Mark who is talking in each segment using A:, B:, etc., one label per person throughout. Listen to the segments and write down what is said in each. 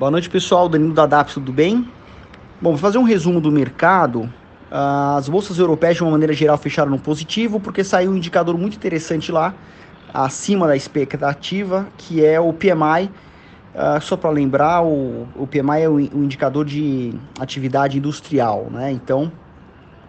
A: Boa noite, pessoal. Danilo da DAPS, tudo bem? Bom, vou fazer um resumo do mercado. As bolsas europeias, de uma maneira geral, fecharam no positivo, porque saiu um indicador muito interessante lá, acima da expectativa, que é o PMI. Uh, só para lembrar, o, PMI é o, o, indicador de atividade industrial, né? Então,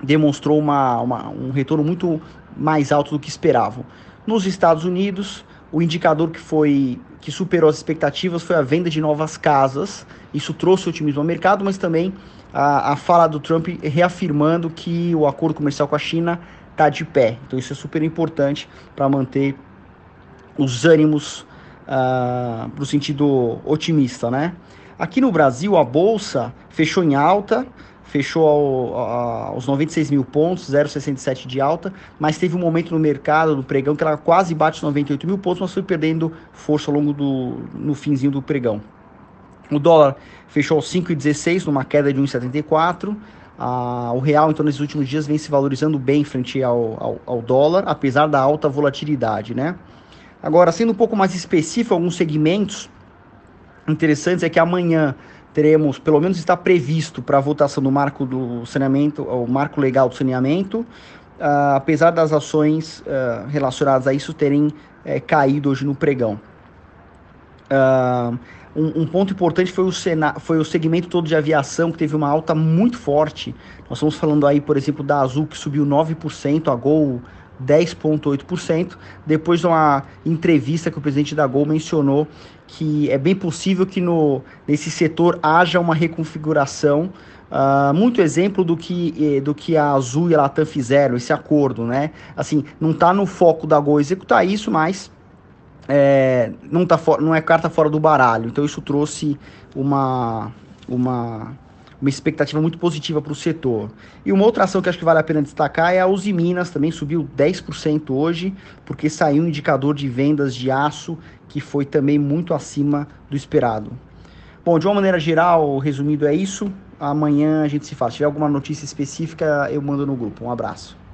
A: demonstrou uma, uma, um retorno muito mais alto do que esperavam. Nos Estados Unidos, o indicador que foi que superou as expectativas foi a venda de novas casas. Isso trouxe otimismo ao mercado, mas também a, a fala do Trump reafirmando que o acordo comercial com a China está de pé. Então isso é super importante para manter os ânimos uh, ah, para o sentido otimista, né? Aqui no Brasil a bolsa fechou em alta, fechou ao, aos 96 mil pontos, 0,67 de alta, mas teve um momento no mercado, do pregão, que ela quase bate os 98 mil pontos, mas foi perdendo força ao longo do no finzinho do pregão. O dólar fechou aos 5,16, numa queda de 1,74. Ah, o real, então, nesses últimos dias vem se valorizando bem frente ao, ao, ao dólar, apesar da alta volatilidade, né? Agora, sendo um pouco mais específico, alguns segmentos interessantes é que amanhã teremos, pelo menos está previsto para a votação do marco do saneamento, o marco legal do saneamento, uh, apesar das ações uh, relacionadas a isso terem uh, caído hoje no pregão. Uh, um, um, ponto importante foi o, sena, foi o segmento todo de aviação, que teve uma alta muito forte. Nós estamos falando aí, por exemplo, da Azul, que subiu 9%, a Gol 10,8%, depois de uma entrevista que o presidente da Gol mencionou que é bem possível que no, nesse setor haja uma reconfiguração. Uh, muito exemplo do que, eh, do que a Azul e a Latam fizeram, esse acordo, né? Assim, não está no foco da Gol executar isso, mas é, não, tá não é carta fora do baralho. Então isso trouxe uma, uma uma expectativa muito positiva para o setor. E uma outra ação que acho que vale a pena destacar é a Uzi Minas, também subiu 10% hoje, porque saiu um indicador de vendas de aço que foi também muito acima do esperado. Bom, de uma maneira geral, resumido é isso. Amanhã a gente se fala. Se tiver alguma notícia específica, eu mando no grupo. Um abraço.